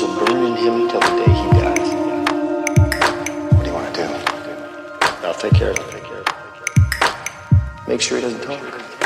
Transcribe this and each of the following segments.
Will burn in him till the day he dies. What do you want to do? I'll take care of it. Make sure he doesn't talk.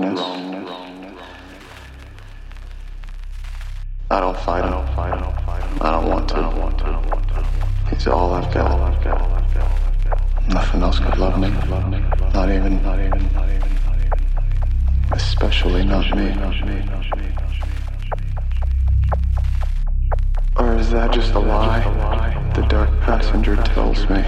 wrongness. I don't fight him. I don't want to. He's all I've got. Nothing else could love me. Not even. Especially not me. Or is that just a lie the dark passenger tells me?